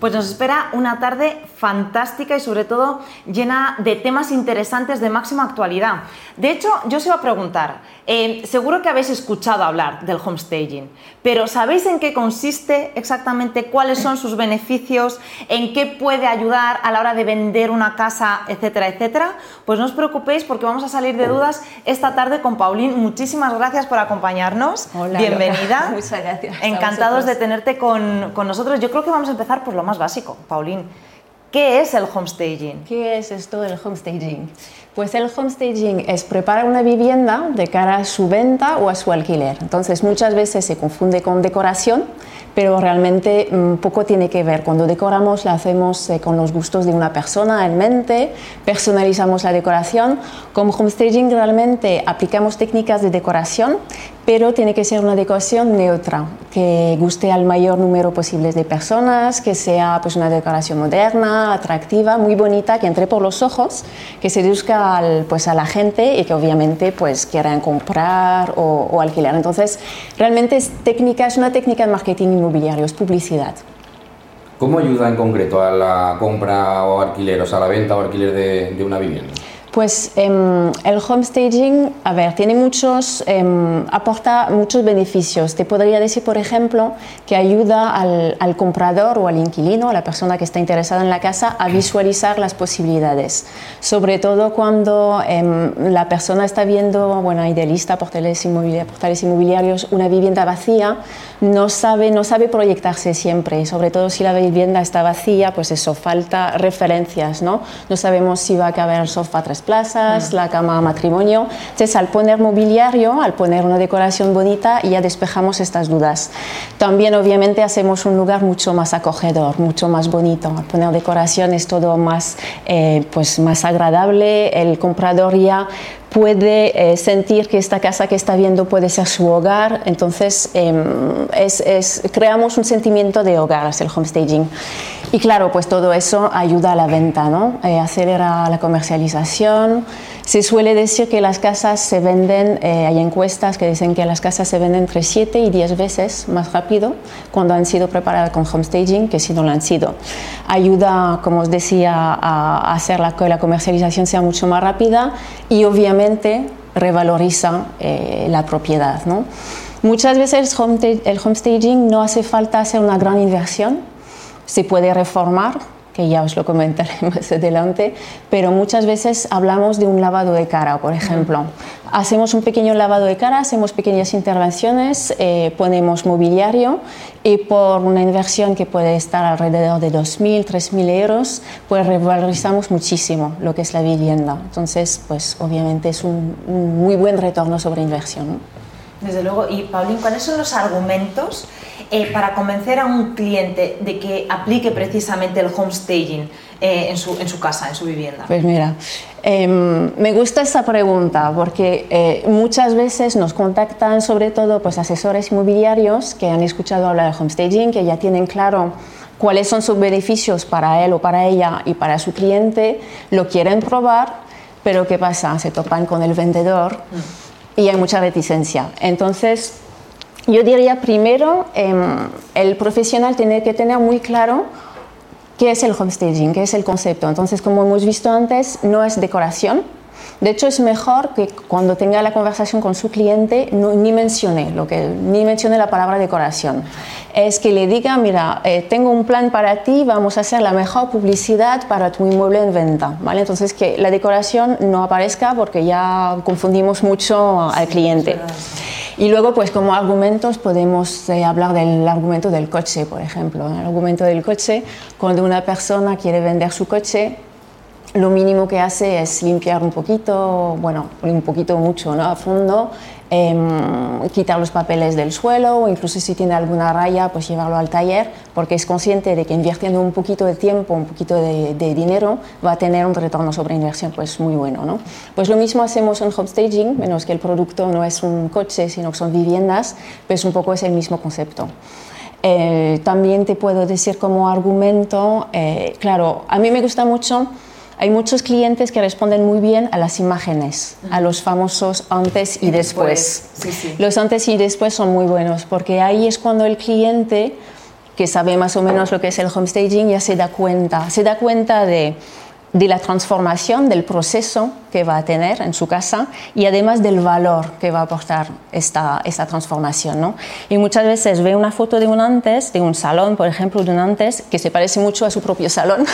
Pues nos espera una tarde fantástica y sobre todo llena de temas interesantes de máxima actualidad. De hecho, yo os iba a preguntar, eh, seguro que habéis escuchado hablar del homestaging, pero ¿sabéis en qué consiste exactamente? ¿Cuáles son sus beneficios? ¿En qué puede ayudar a la hora de vender una casa, etcétera, etcétera? Pues no os preocupéis porque vamos a salir de dudas esta tarde con Paulín. Muchísimas gracias por acompañarnos. Hola, Bienvenida. Muchas gracias. Encantados de tenerte con, con nosotros. Yo creo que vamos a empezar por lo más básico, Paulín. ¿Qué es el homestaging? ¿Qué es esto del homestaging? Pues el homestaging es preparar una vivienda de cara a su venta o a su alquiler. Entonces muchas veces se confunde con decoración, pero realmente mm, poco tiene que ver. Cuando decoramos la hacemos eh, con los gustos de una persona en mente, personalizamos la decoración. Con homestaging realmente aplicamos técnicas de decoración, pero tiene que ser una decoración neutra, que guste al mayor número posible de personas, que sea pues, una decoración moderna, atractiva, muy bonita, que entre por los ojos, que seduzca al, pues, a la gente y que obviamente pues, quieran comprar o, o alquilar. Entonces, realmente es, técnica, es una técnica de marketing inmobiliario, es publicidad. ¿Cómo ayuda en concreto a la compra o alquiler, o sea, a la venta o alquiler de, de una vivienda? Pues eh, el homestaging, a ver, tiene muchos, eh, aporta muchos beneficios. Te podría decir, por ejemplo, que ayuda al, comprador o al inquilino, a la persona que está interesada en la casa, a visualizar las posibilidades. Sobre todo cuando eh, la persona está viendo, bueno, inmobiliarios, portales inmobiliarios, una vivienda vacía, no sabe, no sabe proyectarse siempre. Sobre todo si la vivienda está vacía, pues eso, falta referencias, ¿no? No sabemos si va a caber el sofá tres plazas, la cama matrimonio. Entonces, al poner mobiliario, al poner una decoración bonita, ya despejamos estas dudas. También, obviamente, hacemos un lugar mucho más acogedor, mucho más bonito. Al poner decoración es todo más, eh, pues, más agradable. El comprador ya puede eh, sentir que esta casa que está viendo puede ser su hogar, entonces eh, es, es, creamos un sentimiento de hogar, es el homestaging. Y claro, pues todo eso ayuda a la venta, ¿no? Eh, acelera la comercialización. Se suele decir que las casas se venden, hay encuestas que dicen que las casas se venden entre 7 y 10 veces más rápido cuando han sido preparadas con homestaging que si no lo han sido. Ayuda, como os decía, a hacer que la comercialización sea mucho más rápida y obviamente revaloriza eh, la propiedad. Muchas veces el homestaging no hace falta hacer una gran inversión, se puede reformar, que ya os lo comentaré más adelante, pero muchas veces hablamos de un lavado de cara, por ejemplo. Hacemos un pequeño lavado de cara, hacemos pequeñas intervenciones, eh, ponemos mobiliario y por una inversión que puede estar alrededor de 2.000, 3.000 euros, pues revalorizamos muchísimo lo que es la vivienda. Entonces, pues obviamente es un, un muy buen retorno sobre inversión. Desde luego. Y Paulín, ¿cuáles son los argumentos eh, para convencer a un cliente de que aplique precisamente el homestaging eh, en, su, en, su, casa, en su vivienda? Pues mira, eh, me gusta esa pregunta porque eh, muchas veces nos contactan sobre todo pues, asesores inmobiliarios que han escuchado hablar de homestaging, que ya tienen claro cuáles son sus beneficios para él o para ella y para su cliente, lo quieren probar, pero ¿qué pasa? Se topan con el vendedor. Mm y hay mucha reticencia. Entonces, yo diría primero, eh, el profesional tiene que tener muy claro qué es el homestaging, qué es el concepto. Entonces, como hemos visto antes, no es decoración. De hecho, es mejor que cuando tenga la conversación con su cliente no, ni mencione lo que ni mencione la palabra decoración. Es que le diga, mira, eh, tengo un plan para ti, vamos a hacer la mejor publicidad para tu inmueble en venta, ¿vale? Entonces que la decoración no aparezca porque ya confundimos mucho al cliente. Y luego, pues como argumentos, podemos eh, hablar del argumento del coche, por ejemplo. El argumento del coche, cuando una persona quiere vender su coche, lo mínimo que hace es limpiar un poquito, bueno, un poquito mucho, ¿no? A fondo, eh, quitar los papeles del suelo o incluso si tiene alguna raya, pues llevarlo al taller, porque es consciente de que invirtiendo un poquito de tiempo, un poquito de, de dinero, va a tener un retorno sobre inversión pues muy bueno, ¿no? Pues lo mismo hacemos en homestaging, menos que el producto no es un coche, sino que son viviendas, pues un poco es el mismo concepto. Eh, también te puedo decir como argumento, eh, claro, a mí me gusta mucho hay muchos clientes que responden muy bien a las imágenes, a los famosos antes y, después. Sí, sí. Los antes y después son muy buenos porque ahí es cuando el cliente que sabe más o menos lo que es el homestaging ya se da cuenta, se da cuenta de de la transformación, del proceso que va a tener en su casa y además del valor que va a aportar esta, esta transformación. ¿no? Y muchas veces ve una foto de un antes, de un salón, por ejemplo, de un antes, que se parece mucho a su propio salón,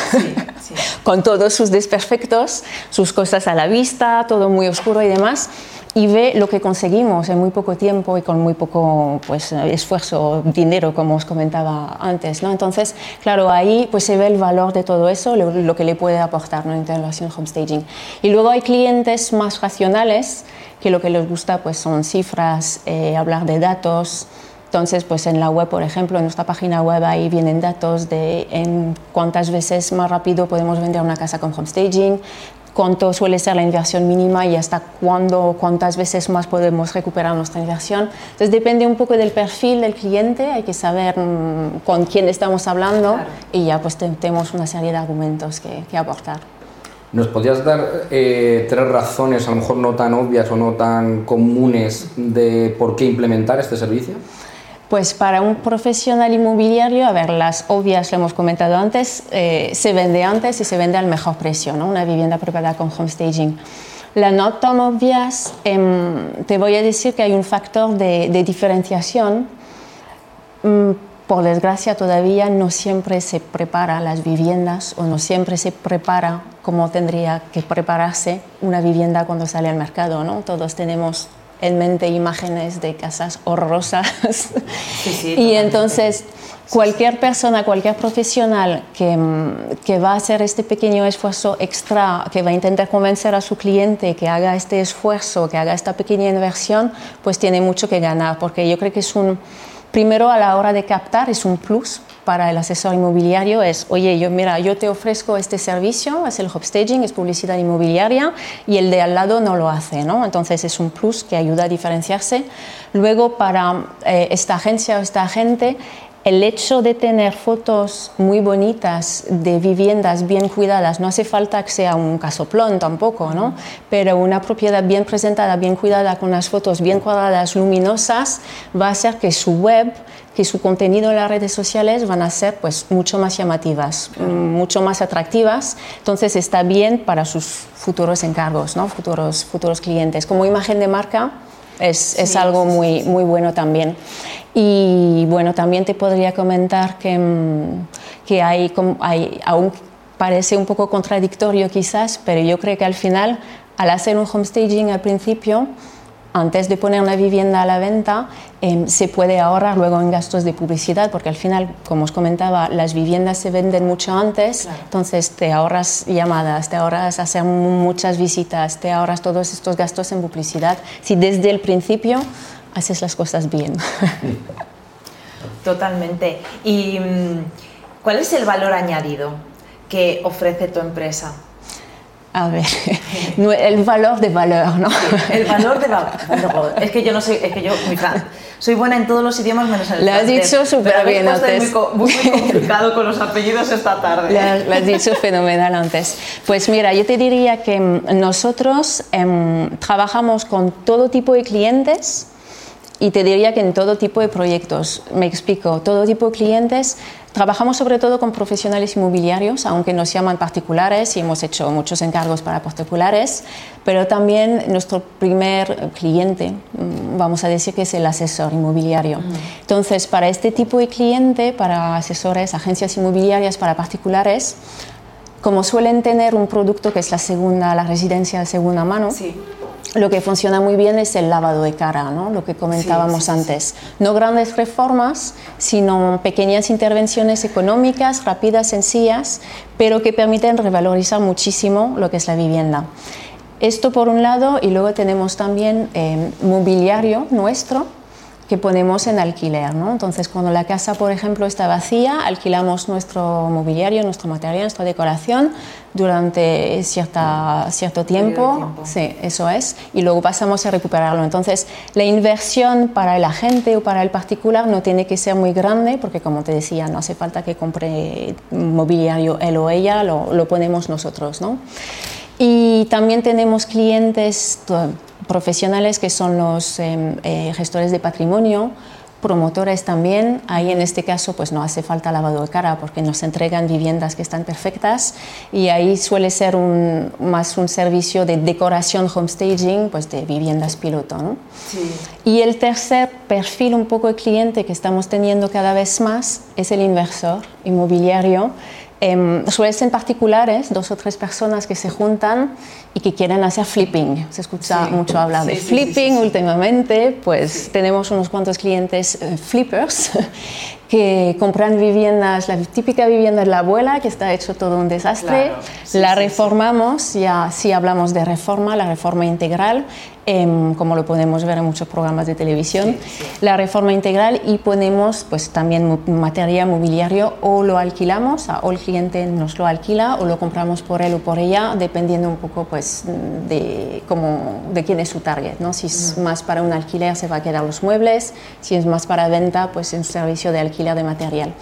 con todos sus desperfectos, sus cosas a la vista, todo muy oscuro y demás y ve lo que conseguimos en muy poco tiempo y con muy poco pues, esfuerzo, dinero, como os comentaba antes. ¿no? Entonces, claro, ahí pues, se ve el valor de todo eso, lo, que le puede aportar ¿no? en relación homestaging. Y luego hay clientes más racionales que lo que les gusta pues, son cifras, eh, hablar de datos. Entonces, pues en la web, por ejemplo, en nuestra página web ahí vienen datos de en cuántas veces más rápido podemos vender una casa con homestaging, cuánto suele ser la inversión mínima y hasta cuándo, cuántas veces más podemos recuperar nuestra inversión. Entonces depende un poco del perfil del cliente, hay que saber mm, con quién estamos hablando y ya pues tenemos una serie de argumentos que, que aportar. ¿Nos podrías dar eh, tres razones, a lo mejor no tan obvias o no tan comunes, de por qué implementar este servicio? Pues para un profesional inmobiliario, a ver, las obvias lo hemos comentado antes, eh, se vende antes y se vende al mejor precio, ¿no? Una vivienda preparada con homestaging. Las no tan obvias, em, te voy a decir que hay un factor de, diferenciación. Mm, por desgracia, todavía no siempre se prepara las viviendas o no siempre se prepara como tendría que prepararse una vivienda cuando sale al mercado, ¿no? Todos tenemos en mente imágenes de casas horrorosas. y entonces cualquier persona, cualquier profesional que, que, va a hacer este pequeño esfuerzo extra, que va a intentar convencer a su cliente que haga este esfuerzo, que haga esta pequeña inversión, pues tiene mucho que ganar, porque yo creo que es un, primero a la hora de captar, es un plus para el asesor inmobiliario es, oye, yo, mira, yo te ofrezco este servicio, es el hopstaging, es publicidad inmobiliaria y el de al lado no lo hace, ¿no? Entonces es un plus que ayuda a diferenciarse. Luego, para eh, esta agencia o esta agente, el hecho de tener fotos muy bonitas de viviendas bien cuidadas, no hace falta que sea un casoplón tampoco, ¿no? pero una propiedad bien presentada, bien cuidada, con las fotos bien cuadradas, luminosas, va a hacer que su web que su contenido en las redes sociales van a ser pues mucho más llamativas, mucho más atractivas, entonces está bien para sus futuros encargos, ¿no? futuros, futuros clientes. Como imagen de marca es, es algo muy, muy bueno también. Y bueno, también te podría comentar que, mm, que hay, hay, aún parece un poco contradictorio quizás, pero yo creo que al final, al hacer un homestaging al principio, antes de poner una vivienda a la venta, em, se puede ahorrar luego en gastos de publicidad, porque al final, como os comentaba, las viviendas se venden mucho antes, entonces te ahorras llamadas, te ahorras hacer muchas visitas, te ahorras todos estos gastos en publicidad, si desde el principio haces las cosas bien. Totalmente. ¿Y mm, cuál es el valor añadido que ofrece tu empresa? A ver, el valor de valor, ¿no? El valor de valor. Es que yo no sé, es que yo, soy buena en todos los idiomas menos en el Lo has dicho súper bien antes. Muy, muy, complicado con los apellidos esta tarde. Lo has, dicho fenomenal antes. Pues mira, yo te diría que mm, nosotros em, trabajamos con todo tipo de clientes y te diría que en todo tipo de proyectos. Me explico, todo tipo de clientes Trabajamos sobre todo con profesionales inmobiliarios, aunque nos llaman particulares y hemos hecho muchos encargos para particulares, pero también nuestro primer cliente, mm, vamos a decir que es el asesor inmobiliario. Entonces, para este tipo de cliente, para asesores, agencias inmobiliarias, para particulares, como suelen tener un producto que es la segunda, la residencia de segunda mano, sí lo que funciona muy bien es el lavado de cara, ¿no? lo que comentábamos antes. No grandes reformas, sino pequeñas intervenciones económicas, rápidas, sencillas, pero que permiten revalorizar muchísimo lo que es la vivienda. Esto por un lado, y luego tenemos también eh, mobiliario nuestro, que ponemos en alquiler. ¿no? Entonces, cuando la casa, por ejemplo, está vacía, alquilamos nuestro mobiliario, nuestro material, nuestra decoración durante cierta, cierto tiempo. tiempo. Sí, eso es. Y luego pasamos a recuperarlo. Entonces, la inversión para el agente o para el particular no tiene que ser muy grande, porque como te decía, no hace falta que compre mobiliario él o ella, lo, lo ponemos nosotros. ¿no? Y también tenemos clientes profesionales que son los em, eh, gestores de patrimonio promotores también. Ahí en este caso pues no hace falta lavado de cara porque nos entregan viviendas que están perfectas y ahí suele ser un, más un servicio de decoración homestaging pues de viviendas piloto. ¿no? Y el tercer perfil un poco de cliente que estamos teniendo cada vez más es el inversor inmobiliario eh, suelen ser particulares, dos o tres personas que se juntan y que quieren hacer flipping. Se escucha mucho hablar de flipping últimamente, pues tenemos unos cuantos clientes eh, flippers que compran viviendas, la típica vivienda de la abuela, que está hecho todo un desastre, la reformamos, ya sí hablamos de reforma, la reforma integral, Em, como lo podemos ver en muchos programas de televisión, la reforma integral y ponemos pues también material mobiliario o lo alquilamos o el cliente nos lo alquila o lo compramos por él o por ella dependiendo un poco pues de, cómo, de quién es su target, ¿no? si es más para un alquiler se va a quedar los muebles, si es más para venta pues es un servicio de alquiler de material.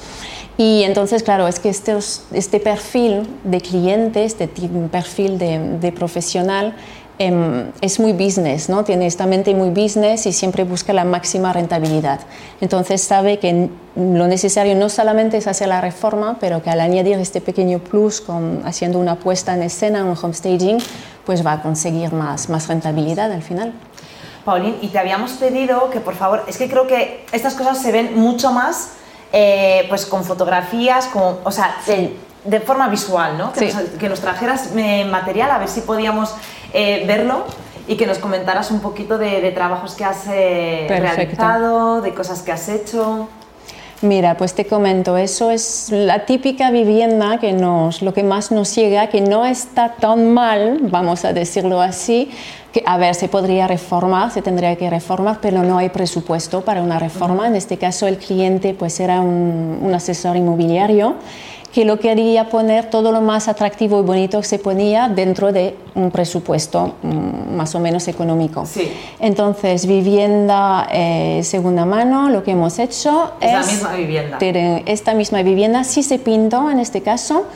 Y entonces, claro, es que este, este perfil de cliente, este perfil de, de profesional, Em, es muy business, ¿no? tiene esta mente muy business y siempre busca la máxima rentabilidad. Entonces sabe que lo necesario no solamente es hacer la reforma, pero que al añadir este pequeño plus con, haciendo una puesta en escena, un homestaging, pues va a conseguir más, más rentabilidad al final. Paulín, y te habíamos pedido que por favor, es que creo que estas cosas se ven mucho más eh, pues con fotografías, con, o sea, de, forma visual, ¿no? Que, nos, que nos trajeras eh, material, a ver si podíamos eh, verlo y que nos comentaras un poquito de, trabajos que has eh, realizado, de cosas que has hecho. Mira, pues te comento, eso es la típica vivienda que nos, lo que más nos llega, que no está tan mal, vamos a decirlo así, que a ver, se podría reformar, se tendría que reformar, pero no hay presupuesto para una reforma. En este caso, el cliente pues era un, un asesor inmobiliario que lo quería poner todo lo más atractivo y bonito que se ponía dentro de un presupuesto mm, más o menos económico. Sí. Entonces, vivienda eh, segunda mano, lo que hemos hecho es, es la misma vivienda. Esta misma vivienda sí se pintó en este caso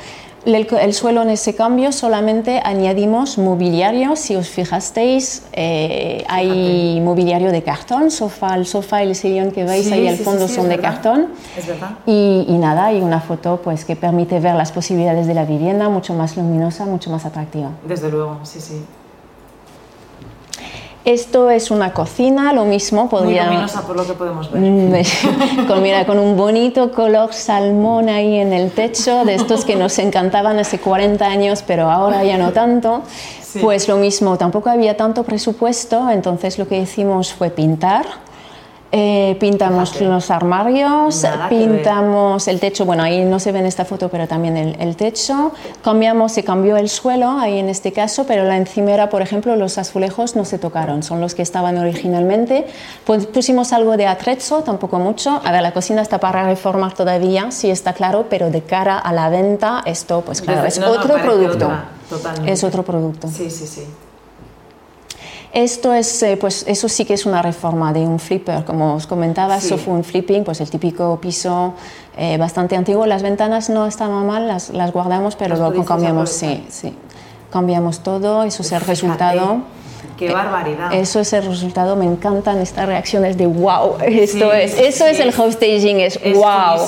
el, suelo en ese cambio solamente añadimos mobiliario. Si os fijasteis, eh, hay mobiliario de cartón, sofá, el sofá y el sillón que veis ahí al fondo son de cartón. Es verdad. Y, y, nada, hay una foto pues, que permite ver las posibilidades de la vivienda, mucho más luminosa, mucho más atractiva. Desde luego, sí, sí. Esto es una cocina, lo mismo podría... Muy luminosa por lo que podemos ver. Mm, con, mira, con un bonito color salmón ahí en el techo, de estos que nos encantaban hace 40 años, pero ahora ya no tanto. Pues lo mismo, tampoco había tanto presupuesto, entonces lo que hicimos fue pintar eh, pintamos los armarios, pintamos el techo, bueno, ahí no se ve en esta foto, pero también el, techo. Cambiamos, se cambió el suelo, ahí en este caso, pero la encimera, por ejemplo, los azulejos no se tocaron, son los que estaban originalmente. Pues pusimos algo de atrezo, tampoco mucho. A ver, la cocina está para reformar todavía, sí está claro, pero de cara a la venta, esto, pues claro, es otro producto. es otro producto. Sí, sí, sí. Esto es, eh, pues eso sí que es una reforma de un flipper, como os comentaba, eso fue un flipping, pues el típico piso eh, bastante antiguo. Las ventanas no estaban mal, las, las guardamos, pero luego cambiamos, sí, sí, cambiamos todo, eso es el resultado. ¡Qué barbaridad! Eso es el resultado, me encantan estas reacciones de wow, esto es, eso es el staging, es, es wow.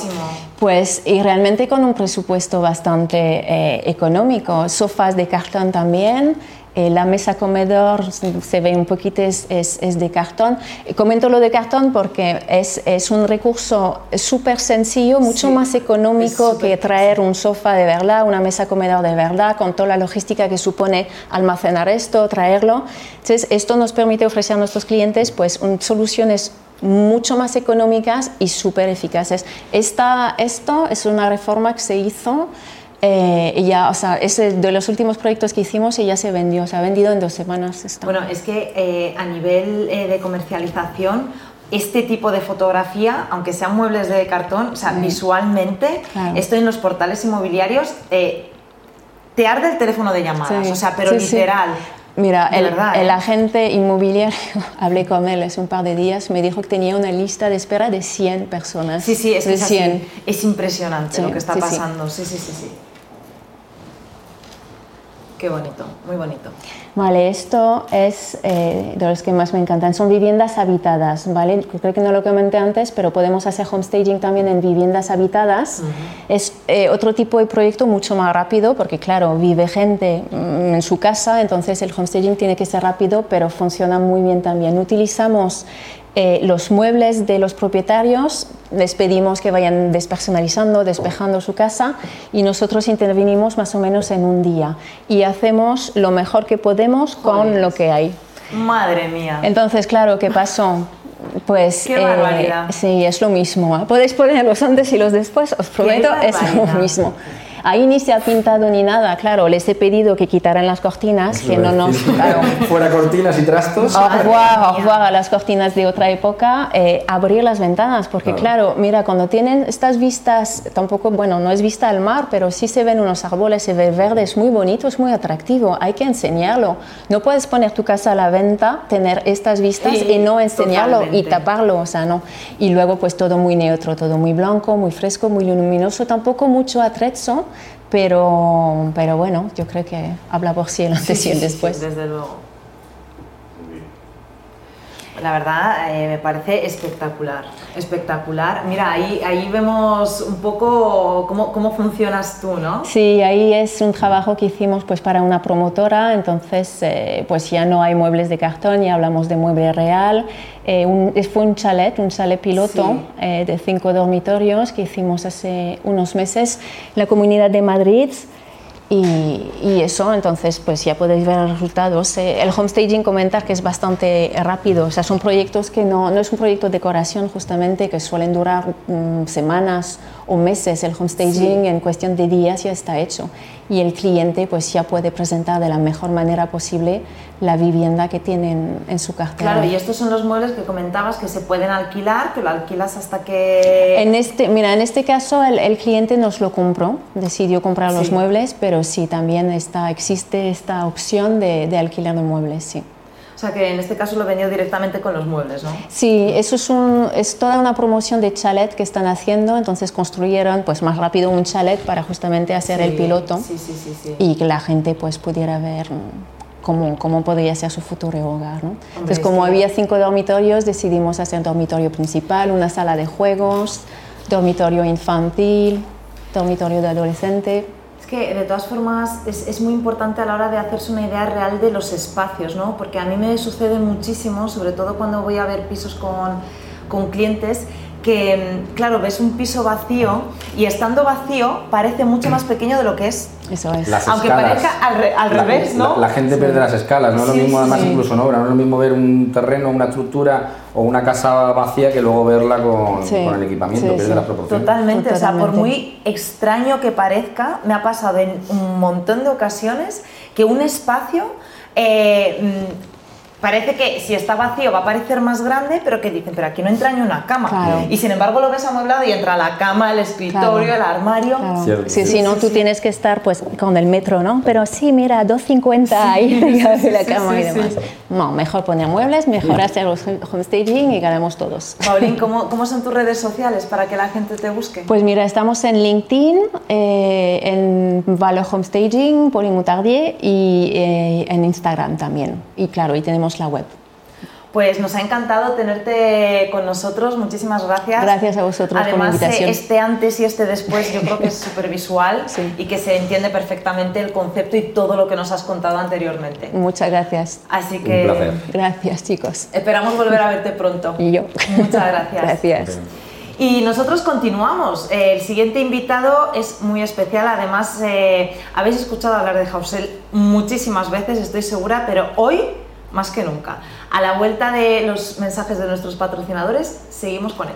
Pues y realmente con un presupuesto bastante eh, económico, sofás de cartón también, eh, la mesa comedor se ve un poquito, es, es, de cartón. Comento lo de cartón porque es, es un recurso súper sencillo, mucho más económico que traer un sofá de verdad, una mesa comedor de verdad, con toda la logística que supone almacenar esto, traerlo. Entonces, esto nos permite ofrecer a nuestros clientes pues, soluciones mucho más económicas y súper eficaces. Esta, esto es una reforma que se hizo eh, ya, o sea, es de los últimos proyectos que hicimos y ya se vendió, se ha vendido en dos semanas. Bueno, es que eh, a nivel eh, de comercialización, este tipo de fotografía, aunque sean muebles de cartón, o sea, visualmente, esto en los portales inmobiliarios, te arde el teléfono de llamadas, o sea, pero literal. Mira, el, el, agente inmobiliario, hablé con él hace un par de días, me dijo que tenía una lista de espera de 100 personas. Sí, sí, es, de 100. es impresionante lo que está pasando. Sí, sí, sí, sí. Qué bonito, muy bonito. Vale, esto es eh, de los que más me encantan. Son viviendas habitadas, ¿vale? Creo que no lo comenté antes, pero podemos hacer homestaging también en viviendas habitadas. Es eh, otro tipo de proyecto mucho más rápido, porque claro, vive gente mm, en su casa, entonces el homestaging tiene que ser rápido, pero funciona muy bien también. Utilizamos eh, los muebles de los propietarios, les pedimos que vayan despersonalizando, despejando su casa y nosotros intervenimos más o menos en un día y hacemos lo mejor que podemos con lo que hay. Madre mía. Entonces, claro, ¿qué pasó? Pues Qué barbaridad. sí, es lo mismo. Podéis poner los antes y los después, os prometo, es lo mismo. Ahí ni se ha pintado ni nada, claro, les he pedido que quitaran las cortinas, que no nos... claro, Fuera cortinas y trastos. Au revoir, au mía. revoir a las cortinas de otra época, eh, abrir las ventanas, porque claro. mira, cuando tienen estas vistas, tampoco, bueno, no es vista al mar, pero sí se ven unos árboles, se ve verde, es muy bonito, es muy atractivo, hay que enseñarlo. No puedes poner tu casa a la venta, tener estas vistas Sí, y no enseñarlo y taparlo, o sea, no. Y luego pues todo muy neutro, todo muy blanco, muy fresco, muy luminoso, tampoco mucho atrezzo, pero, pero bueno, yo creo que habla por sí el antes Sí, y el después. sí, desde luego. La verdad, eh, me parece espectacular, espectacular. Mira, ahí, ahí vemos un poco cómo, cómo funcionas tú, ¿no? Sí, ahí es un trabajo que hicimos pues para una promotora, entonces eh, pues ya no hay muebles de cartón, ya hablamos de mueble real. Eh, un- fue un chalet, un chalet piloto Sí. eh, de cinco dormitorios que hicimos hace unos meses la Comunidad de Madrid. Y, y eso, entonces, pues ya podéis ver los resultados. El homestaging, comentar que es bastante rápido, o sea, son proyectos que no, no es un proyecto de decoración justamente, que suelen durar mm, semanas o meses. El homestaging en cuestión de días ya está hecho y el cliente pues ya puede presentar de la mejor manera posible la vivienda que tienen en su cartera. Claro, y estos son los muebles que comentabas que se pueden alquilar, que lo alquilas hasta que... En este, mira, en este caso el, el cliente nos lo compró, decidió comprar los muebles, pero sí, también está, existe esta opción de, de alquilar los muebles, sí. O sea, que en este caso lo venido directamente con los muebles, ¿no? Sí, eso es, un- es toda una promoción de chalet que están haciendo, entonces construyeron pues más rápido un chalet para justamente hacer el Sí, piloto Sí, sí, y que la gente pues pudiera ver cómo, cómo podría ser su futuro hogar. ¿no? Entonces, como sí. había cinco dormitorios, decidimos hacer dormitorio principal, una sala de juegos, dormitorio infantil, dormitorio de adolescente. Que de todas formas es, es muy importante a la hora de hacerse una idea real de los espacios, ¿no? Porque a mí me sucede muchísimo, sobre todo cuando voy a ver pisos con, con clientes, que mm, claro, ves un piso vacío y estando vacío parece mucho más pequeño de lo que es. Eso es. Las Aunque escalas. parezca al, re- al La- revés, ¿no? La, gente pierde las escalas, no es lo mismo además sí. incluso en obra, no es lo mismo ver un terreno, una estructura o una casa vacía que luego verla con, Sí, con el equipamiento, sí, pierde sí. las proporciones. Totalmente, o sea, por muy extraño que parezca, me ha pasado en un montón de ocasiones que un espacio eh, mm, parece que si está vacío va a parecer más grande, pero que dicen, pero aquí no entra ni una cama. Claro. Y sin embargo lo ves amueblado y entra la cama, el escritorio, el armario. Claro. Cierto, sí, sí. sí, no, Sí, tú sí. tienes que estar pues con el metro, ¿no? Pero sí, mira, 2.50 ahí la cama sí, y demás. sí. No, mejor poner muebles, mejor hacer los homestaging y ganamos todos. Paulín, ¿cómo, ¿cómo son tus redes sociales para que la gente te busque? Pues mira, estamos en LinkedIn, eh, en Valor Homestaging, Pauline Moutardier y eh, en Instagram también. Y claro, y tenemos la web. Pues nos ha encantado tenerte con nosotros, muchísimas gracias. Gracias a vosotros por la Además, invitación. este antes y este después yo creo que es súper visual Sí. y que se entiende perfectamente el concepto y todo lo que nos has contado anteriormente. Muchas gracias. Así que Un placer. Gracias, chicos. esperamos volver a verte pronto. Y yo. Muchas gracias. Gracias. Y nosotros continuamos. Eh, El siguiente invitado es muy especial. Además, eh, habéis escuchado hablar de Hausel muchísimas veces, estoy segura, pero hoy más que nunca. A la vuelta de los mensajes de nuestros patrocinadores, seguimos con él.